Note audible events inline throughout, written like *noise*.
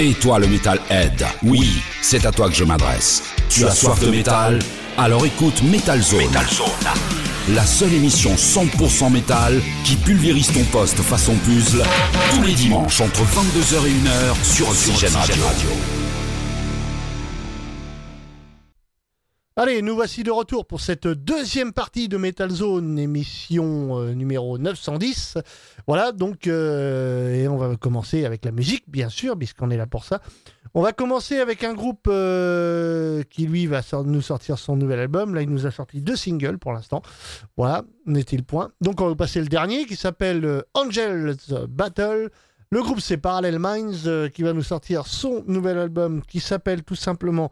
Et toi le Metalhead, oui, c'est à toi que je m'adresse. Tu as soif de métal? Alors écoute Metal Zone. La seule émission 100% métal qui pulvérise ton poste façon puzzle tous les dimanches entre 22h et 1h sur Oxygène Radio. Allez, nous voici de retour pour cette deuxième partie de Metal Zone, émission euh, numéro 910. Voilà, donc, euh, et on va commencer avec la musique, bien sûr, puisqu'on est là pour ça. On va commencer avec un groupe euh, qui, lui, va nous sortir son nouvel album. Là, il nous a sorti deux singles pour l'instant. Voilà, n'était le point. Donc, on va passer le dernier qui s'appelle Angels Battle. Le groupe, c'est Parallel Minds qui va nous sortir son nouvel album qui s'appelle tout simplement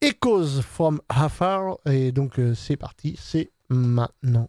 Echoes from Afar. Et donc, euh, c'est parti, c'est maintenant.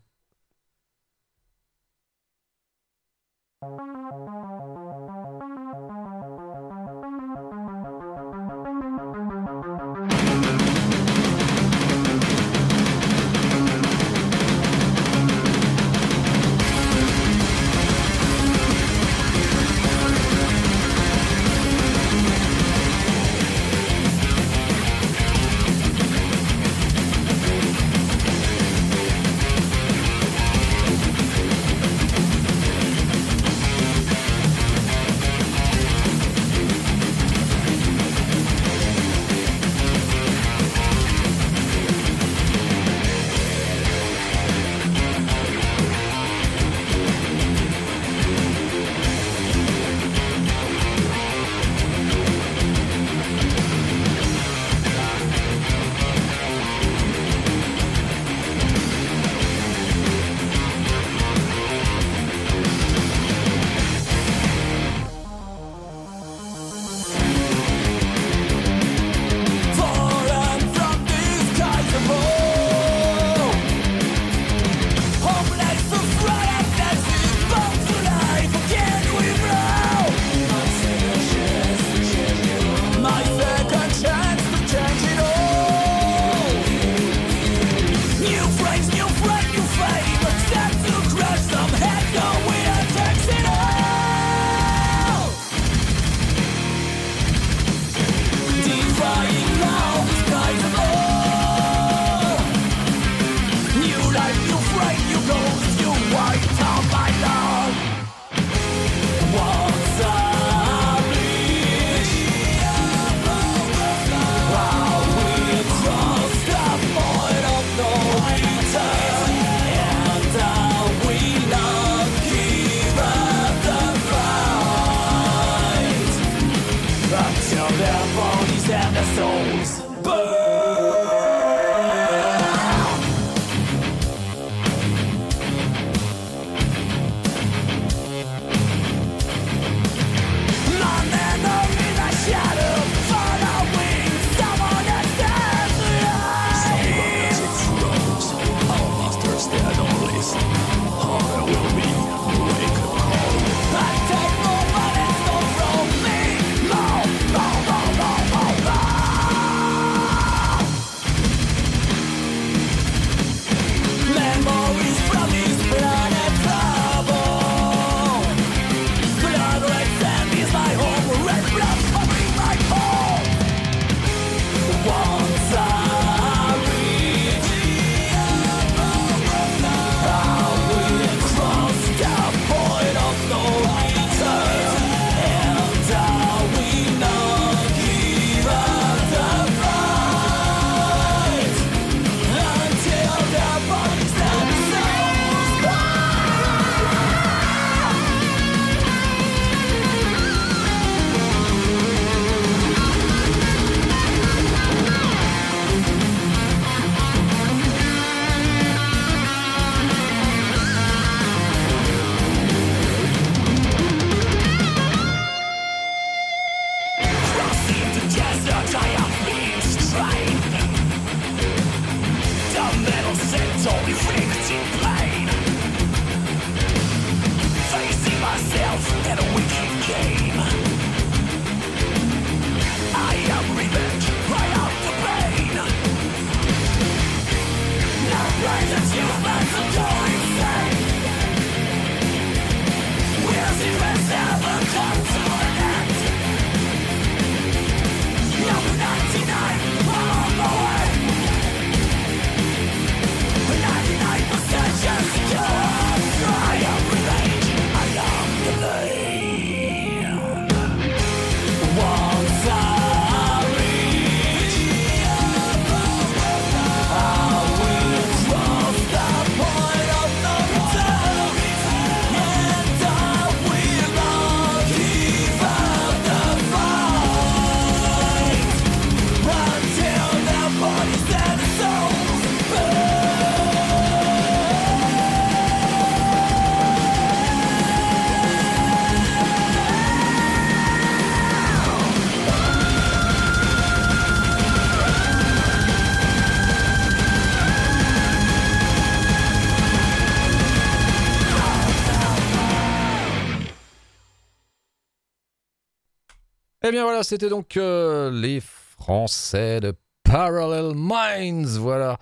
Eh bien voilà, c'était donc euh, les Français de Parallel Minds, voilà.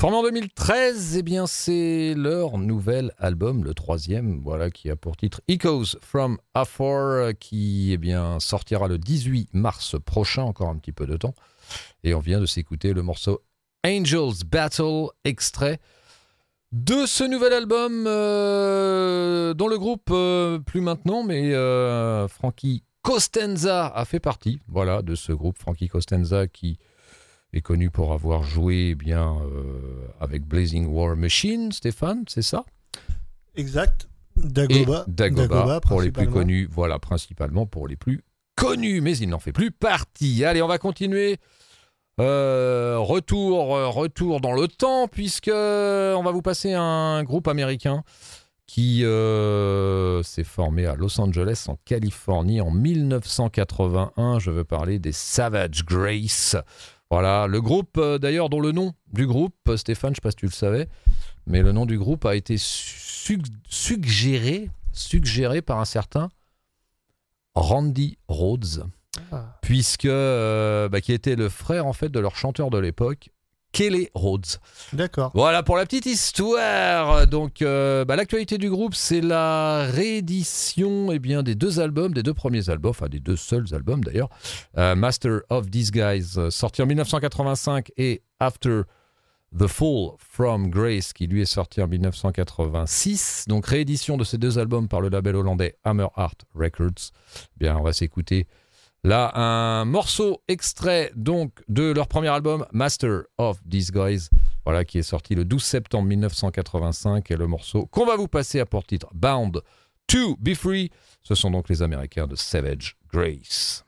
Formé en 2013, eh bien c'est leur nouvel album, le troisième, voilà, qui a pour titre Echoes from Afar, qui eh bien sortira le 18 mars prochain, encore un petit peu de temps. Et on vient de s'écouter le morceau Angels Battle, extrait de ce nouvel album euh, dont le groupe, euh, plus maintenant, mais euh, Frankie Costenza a fait partie, voilà, de ce groupe Frankie Costenza qui est connu pour avoir joué eh bien avec Blazing War Machine, Stéphane, c'est ça? Exact. Dagoba. Et Dagoba, pour les plus connus, voilà, principalement pour les plus connus, mais il n'en fait plus partie. Allez, on va continuer euh, retour, euh, retour dans le temps, puisque on va vous passer un groupe américain qui euh, s'est formé à Los Angeles, en Californie, en 1981. Je veux parler des Savage Grace. Voilà, le groupe, d'ailleurs, dont le nom du groupe, Stéphane, je ne sais pas si tu le savais, mais le nom du groupe a été suggéré, suggéré par un certain Randy Rhodes. Ah. puisque euh, bah, qui était le frère en fait de leur chanteur de l'époque. Kelly Rhodes. D'accord. Voilà pour la petite histoire. Donc, euh, bah, l'actualité du groupe, c'est la réédition eh bien, des deux albums, des deux premiers albums, enfin des deux seuls albums d'ailleurs. Euh, Master of Disguise, sorti en 1985, et After The Fall from Grace, qui lui est sorti en 1986. Donc, réédition de ces deux albums par le label hollandais Hammer Art Records. Eh bien, on va s'écouter Là, un morceau extrait donc de leur premier album, Master of Disguise, voilà, qui est sorti le 12 septembre 1985, et le morceau qu'on va vous passer à pour titre Bound to Be Free. Ce sont donc les Américains de Savage Grace.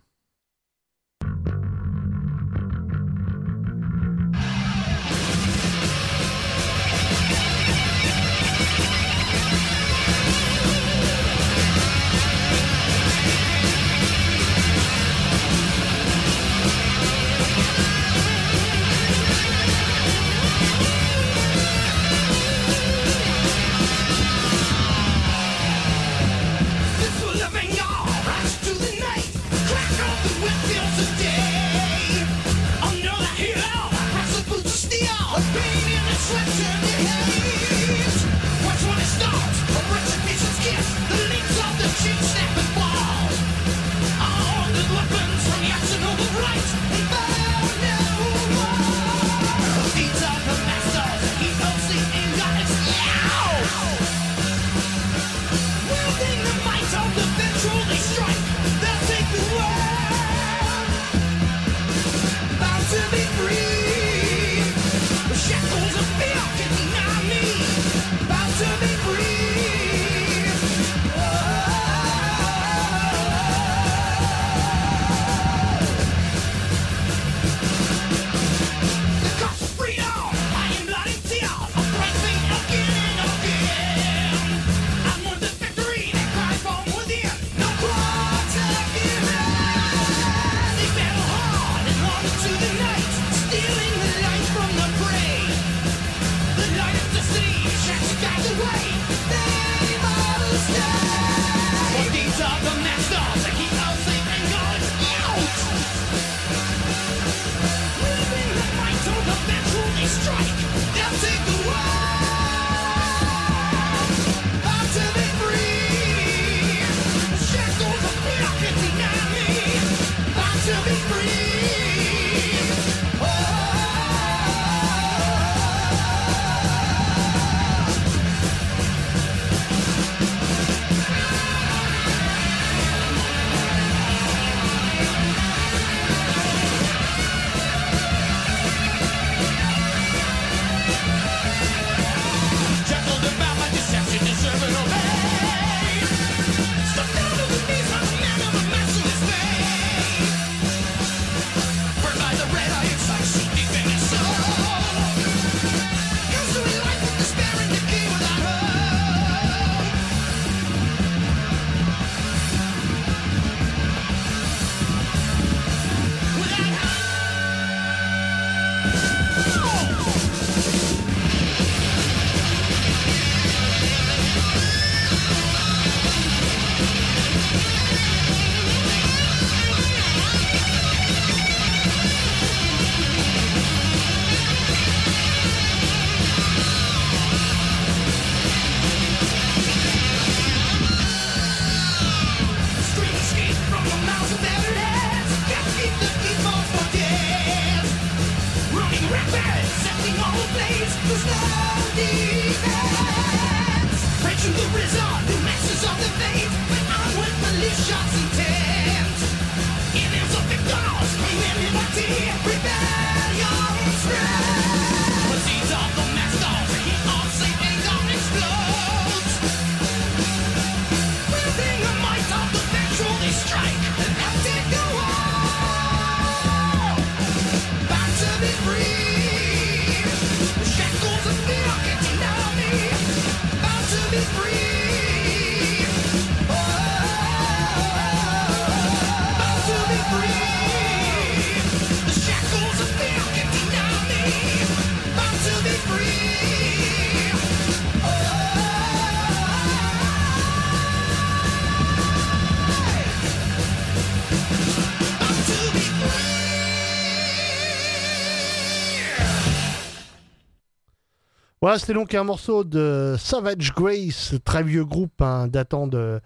Voilà, c'était donc un morceau de Savage Grace, très vieux groupe hein, datant de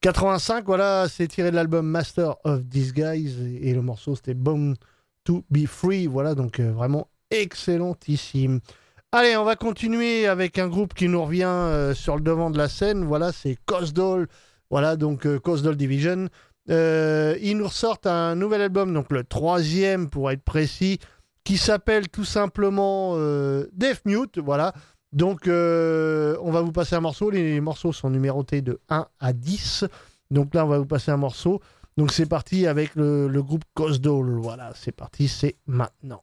85. Voilà, c'est tiré de l'album Master of Disguise et, le morceau c'était Bone to Be Free. Voilà, donc euh, vraiment excellentissime. Allez, on va continuer avec un groupe qui nous revient euh, sur le devant de la scène. Voilà, c'est Cosdall. Voilà, donc euh, Cosdall Division. ils nous ressortent un nouvel album, donc le troisième pour être précis qui s'appelle tout simplement euh, Death Mute. Voilà. Donc, euh, on va vous passer un morceau. Les morceaux sont numérotés de 1 à 10. Donc là, on va vous passer un morceau. Donc, c'est parti avec le, groupe Cosdall. Voilà, c'est parti, c'est maintenant.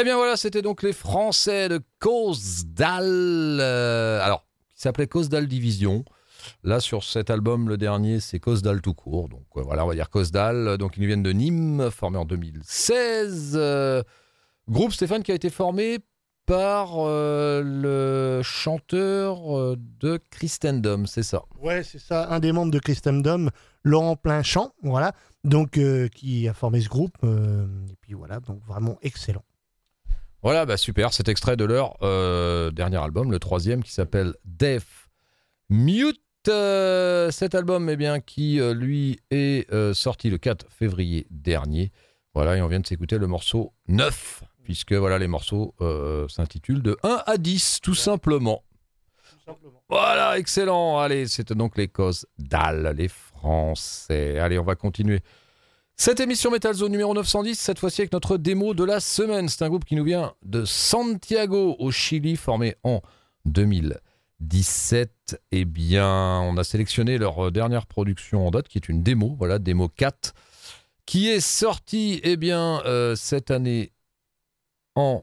Eh bien voilà, c'était donc les Français de Cosdal. euh, alors, qui s'appelait Cosdal Division. Là, sur cet album, le dernier, c'est Cosdal tout court. Donc euh, voilà, on va dire Cosdal. Donc ils viennent de Nîmes, formé en 2016. Euh, groupe, Stéphane, qui a été formé par euh, le chanteur de Christendom, c'est ça? Ouais, c'est ça, un des membres de Christendom, Laurent Pleinchamp, voilà, donc qui a formé ce groupe. et puis voilà, donc vraiment excellent. Voilà, bah super, cet extrait de leur euh, dernier album, le troisième, qui s'appelle Death Mute. Euh, cet album, eh bien, qui euh, lui est sorti le 4 février dernier. Voilà, et on vient de s'écouter le morceau 9, puisque voilà, les morceaux s'intitulent de 1 à 10, tout simplement. Voilà, excellent. Allez, c'était donc les causes d'Al, les Français. Allez, on va continuer. Cette émission Metal Zone numéro 910, cette fois-ci avec notre démo de la semaine. C'est un groupe qui nous vient de Santiago au Chili, formé en 2017. Eh bien, on a sélectionné leur dernière production en date, qui est une démo, voilà, démo 4, qui est sortie, eh bien, euh, cette année en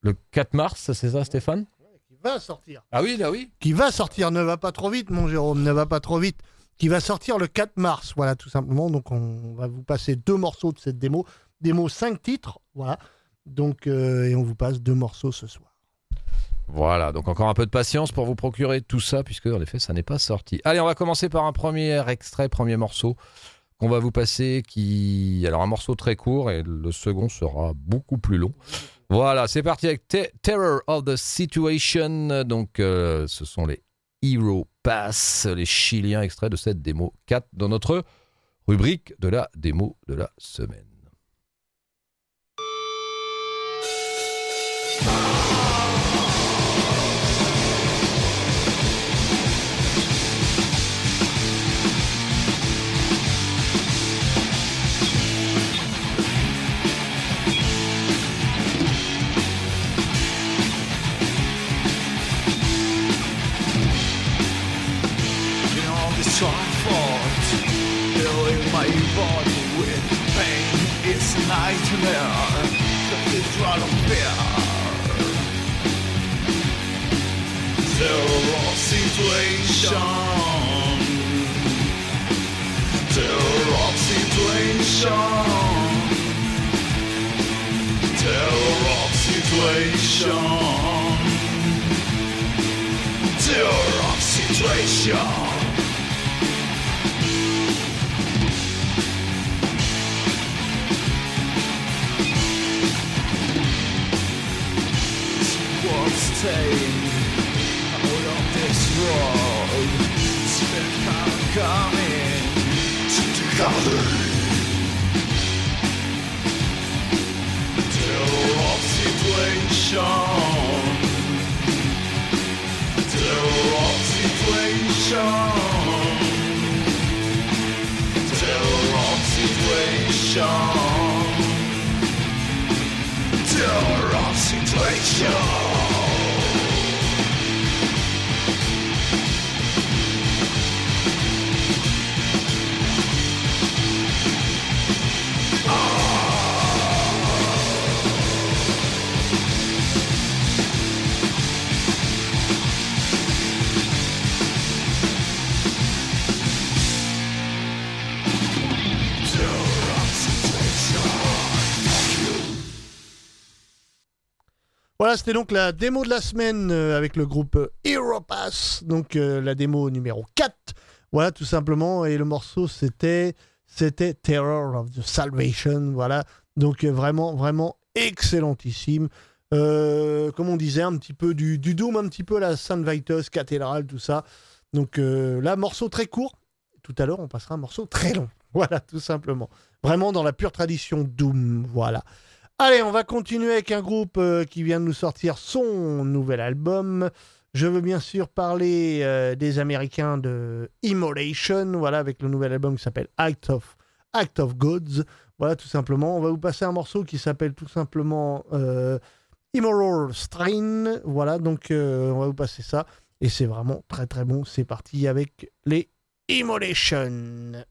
le 4 mars, c'est ça Stéphane? Qui va sortir. Ah oui, là oui. Qui va sortir, ne va pas trop vite, mon Jérôme, ne va pas trop vite. Qui va sortir le 4 mars, voilà, tout simplement. Donc, on va vous passer deux morceaux de cette démo. Démo 5 titres, voilà. Donc, euh, et on vous passe deux morceaux ce soir. Voilà, donc encore un peu de patience pour vous procurer tout ça, puisque en effet, ça n'est pas sorti. Allez, on va commencer par un premier extrait, premier morceau qu'on va vous passer, qui... Alors un morceau très court, et le second sera beaucoup plus long. Voilà, c'est parti avec Te- Terror of the Situation. Donc, euh, ce sont les Hero Pass, les Chiliens extraits de cette démo 4 dans notre rubrique de la démo de la semaine. Nightmare, cathedral of fear. Terror situation. Terror situation. Terror situation. Terror situation. Was staying out of this world. Spirit can't come in together. Terror situation. Terror situation. Terror situation. Terror situation. C'était donc la démo de la semaine euh, avec le groupe euh, Hero Pass, donc euh, la démo numéro 4. Voilà, tout simplement. Et le morceau, c'était c'était Terror of the Salvation. Voilà, donc vraiment, vraiment excellentissime. Comme on disait, un petit peu du, Doom, un petit peu la Saint Vitus, cathédrale, tout ça. Donc là, morceau très court. Tout à l'heure, on passera un morceau très long. *laughs* Voilà, tout simplement. Vraiment dans la pure tradition Doom. Voilà. Allez, on va continuer avec un groupe euh, qui vient de nous sortir son nouvel album. Je veux bien sûr parler euh, des Américains de Immolation, voilà, avec le nouvel album qui s'appelle Act of, Act of Gods. Voilà, tout simplement. On va vous passer un morceau qui s'appelle tout simplement euh, Immoral Strain. Voilà, donc on va vous passer ça. Et c'est vraiment très très bon. C'est parti avec les Immolation.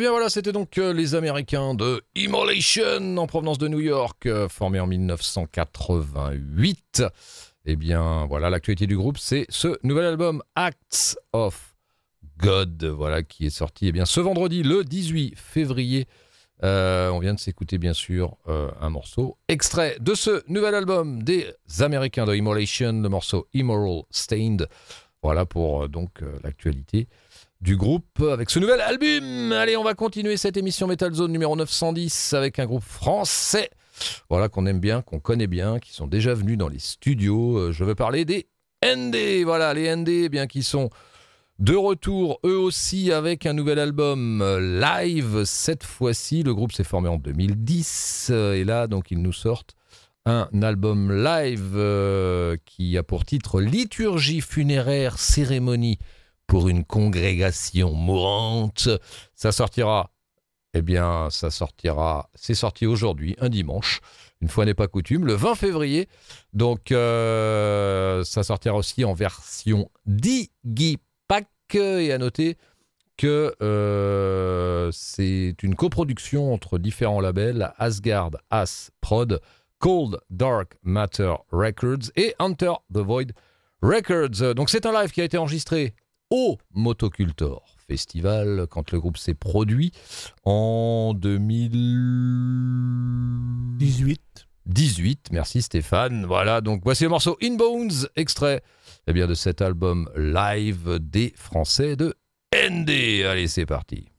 Eh bien voilà, c'était donc euh, les Américains de Immolation en provenance de New York, euh, formés en 1988. Eh bien voilà, l'actualité du groupe, c'est ce nouvel album Acts of God, voilà, qui est sorti eh bien, ce vendredi, le 18 février. Euh, on vient de s'écouter bien sûr un morceau extrait de ce nouvel album des Américains de Immolation, le morceau Immoral Stained. Voilà pour donc l'actualité du groupe avec ce nouvel album. Allez, on va continuer cette émission Metal Zone numéro 910 avec un groupe français. Voilà qu'on aime bien, qu'on connaît bien, qui sont déjà venus dans les studios. Euh, Je veux parler des ND. Voilà, les ND, eh bien qui sont de retour eux aussi avec un nouvel album euh, live. Cette fois-ci, le groupe s'est formé en 2010 euh, et là, donc ils nous sortent un album live qui a pour titre Liturgie funéraire cérémonie pour une congrégation mourante. Ça sortira, eh bien, ça sortira, c'est sorti aujourd'hui, un dimanche, une fois n'est pas coutume, le 20 février. Donc, euh, ça sortira aussi en version Digipack. Et à noter que euh, c'est une coproduction entre différents labels, Asgard, As Prod, Cold Dark Matter Records et Hunter the Void Records. Donc c'est un live qui a été enregistré au Motocultor Festival quand le groupe s'est produit en 2018. 18. merci Stéphane. Voilà, donc voici le morceau In Bones, extrait eh de cet album live des Français de ND. Allez, c'est parti.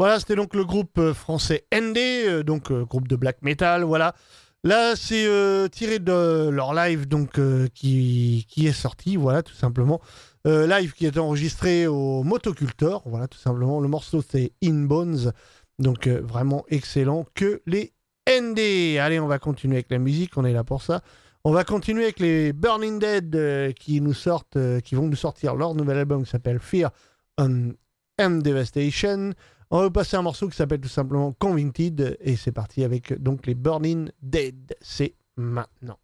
Voilà, c'était donc le groupe euh, français ND, euh, donc euh, groupe de black metal, voilà. Là, c'est tiré de leur live donc qui, est sorti, voilà, tout simplement. Live qui est enregistré au Motocultor, voilà, tout simplement. Le morceau, c'est In Bones, donc vraiment excellent que les ND. Allez, on va continuer avec la musique, on est là pour ça. On va continuer avec les Burning Dead qui vont nous sortir leur nouvel album qui s'appelle Fear and Devastation. On va passer un morceau qui s'appelle tout simplement Convicted et c'est parti avec donc les Burning Dead. C'est maintenant.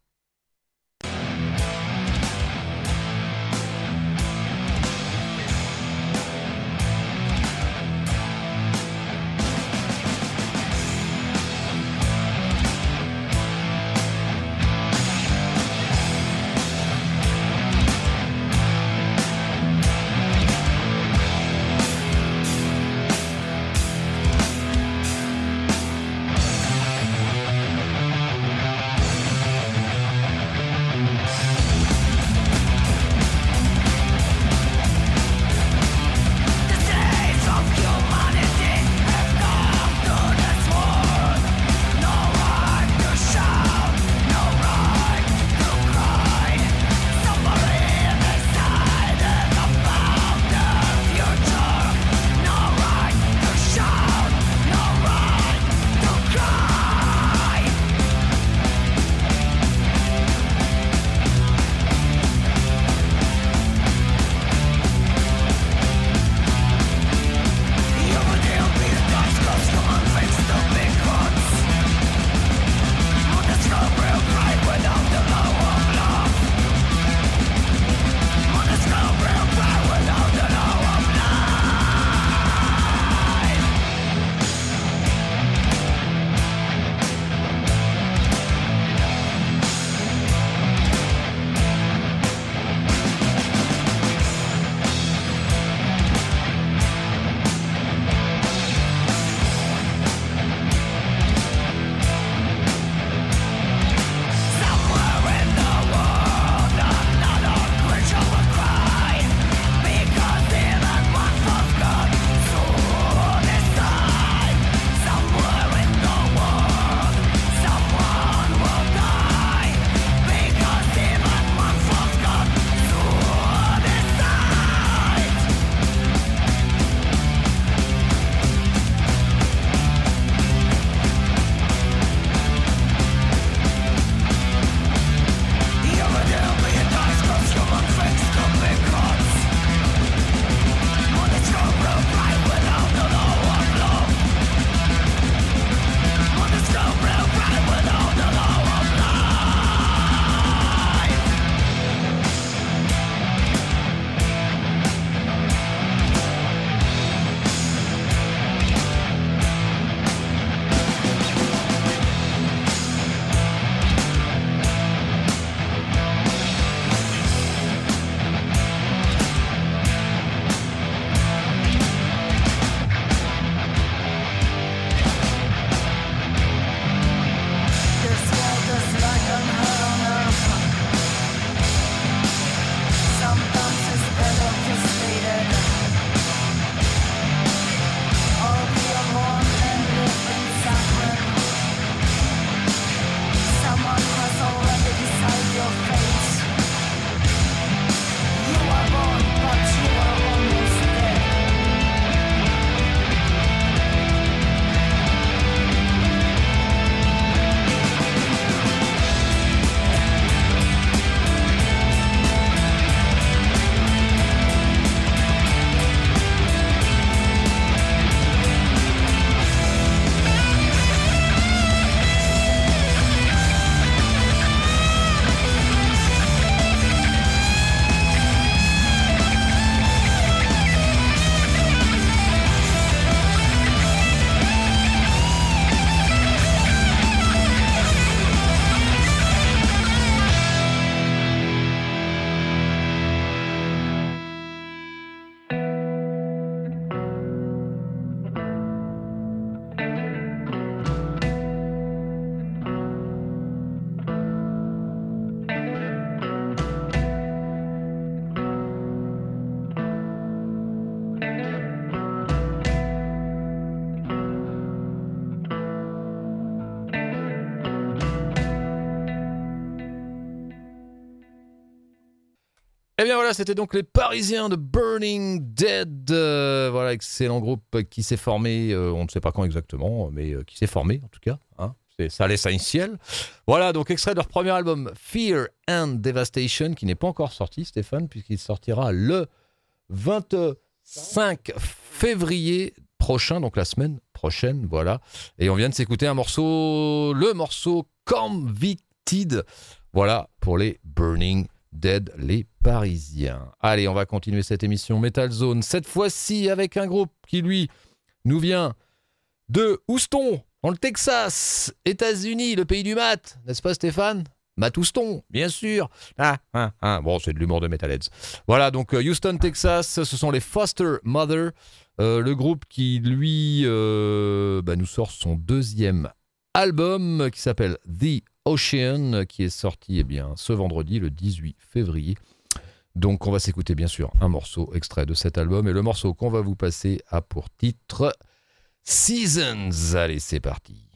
Bien voilà, c'était donc les Parisiens de Burning Dead. Euh, voilà, excellent groupe qui s'est formé, euh, on ne sait pas quand exactement, mais euh, qui s'est formé en tout cas. Hein. C'est- ça laisse ciel. Voilà, donc extrait de leur premier album Fear and Devastation, qui n'est pas encore sorti, Stéphane, puisqu'il sortira le 25 février prochain, donc la semaine prochaine, voilà. Et on vient de s'écouter un morceau, le morceau Convicted, voilà, pour les Burning Dead, les Parisiens. Allez, on va continuer cette émission Metal Zone, cette fois-ci avec un groupe qui, lui, nous vient de Houston, dans le Texas, États-Unis, le pays du mat, n'est-ce pas Stéphane? Matt Houston, bien sûr. Ah, ah, ah. Bon, c'est de l'humour de Metalheads. Voilà, donc euh, Houston, Texas, ce sont les Foster Mother, euh, le groupe qui, lui, euh, bah, nous sort son deuxième album qui s'appelle The Ocean, qui est sorti eh bien, ce vendredi, le 18 février. Donc on va s'écouter bien sûr un morceau extrait de cet album et le morceau qu'on va vous passer a pour titre Seasons. Allez, c'est parti.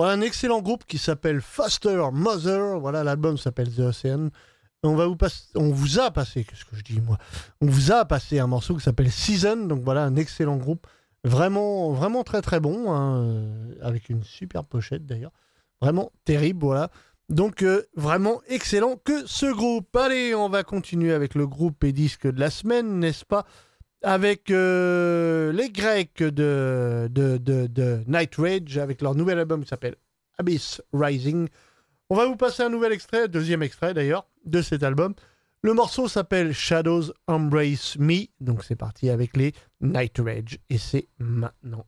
Voilà un excellent groupe qui s'appelle Faster Mother. Voilà, l'album s'appelle The Ocean. On, va vous on vous a passé, qu'est-ce que je dis moi? On vous a passé un morceau qui s'appelle Season. Donc voilà, un excellent groupe. Vraiment, vraiment très très bon. hein, euh, avec une super pochette d'ailleurs. Vraiment terrible, voilà. Donc euh, vraiment excellent que ce groupe. Allez, on va continuer avec le groupe et disque de la semaine, n'est-ce pas? Avec euh, les Grecs de, de, de, de Night Rage, avec leur nouvel album qui s'appelle Abyss Rising. On va vous passer un nouvel extrait, deuxième extrait d'ailleurs, de cet album. Le morceau s'appelle Shadows Embrace Me, donc c'est parti avec les Night Rage, et c'est maintenant.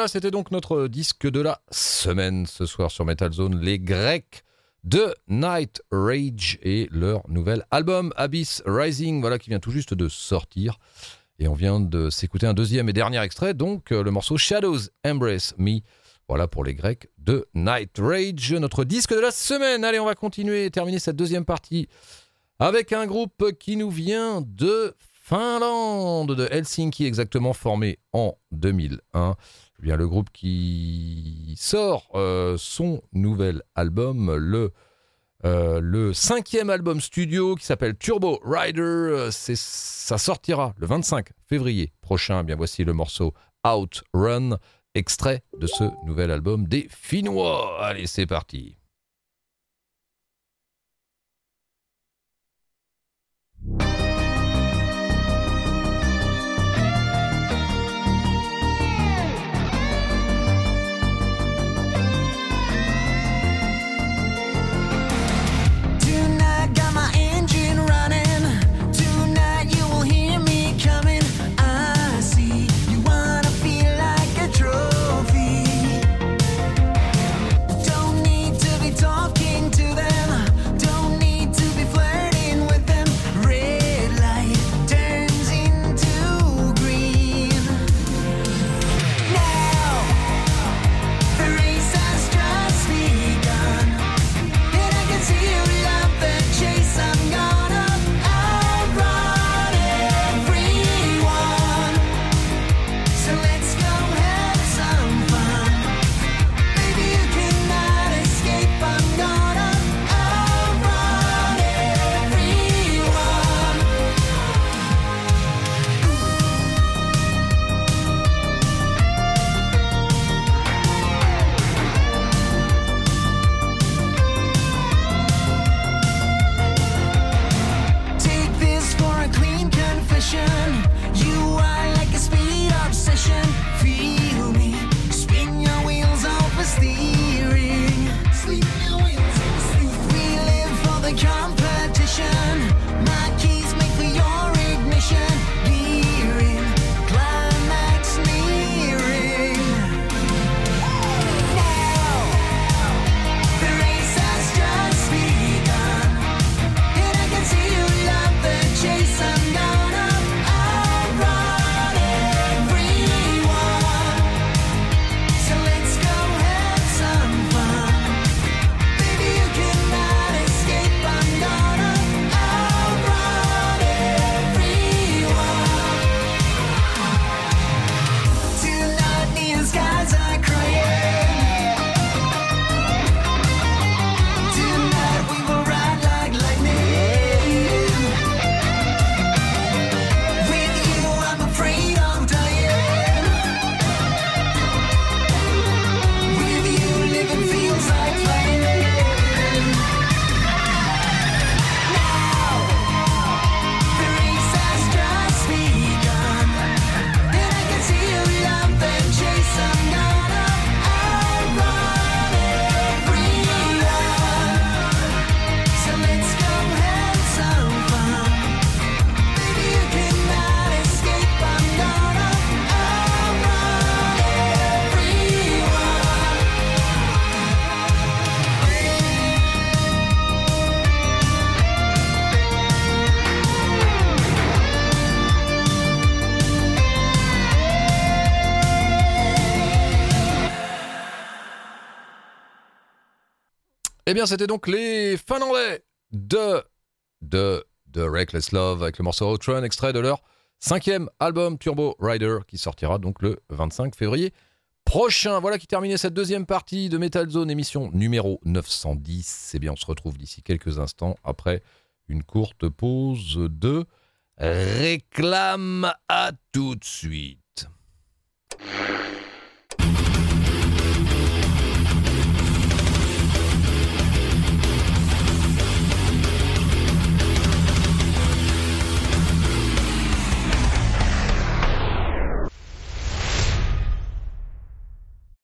Voilà, c'était donc notre disque de la semaine ce soir sur Metal Zone, les Grecs de Night Rage et leur nouvel album Abyss Rising, voilà qui vient tout juste de sortir. Et on vient de s'écouter un deuxième et dernier extrait, donc euh, le morceau Shadows Embrace Me. Voilà pour les Grecs de Night Rage, notre disque de la semaine. Allez, on va continuer et terminer cette deuxième partie avec un groupe qui nous vient de Finlande, de Helsinki exactement, formé en 2001. Eh bien, le groupe qui sort euh, son nouvel album, le, euh, le cinquième album studio qui s'appelle Turbo Rider. Euh, c'est- Ça sortira le 25 février prochain. Eh bien, voici le morceau Outrun, extrait de ce nouvel album des Finnois. Allez, c'est parti. Eh bien, c'était donc les Finlandais de, de, de Reckless Love avec le morceau Outrun, extrait de leur cinquième album Turbo Rider qui sortira donc le 25 février prochain. Voilà qui terminait cette deuxième partie de Metal Zone, émission numéro 910. Eh bien, on se retrouve d'ici quelques instants après une courte pause de réclame. À tout de suite.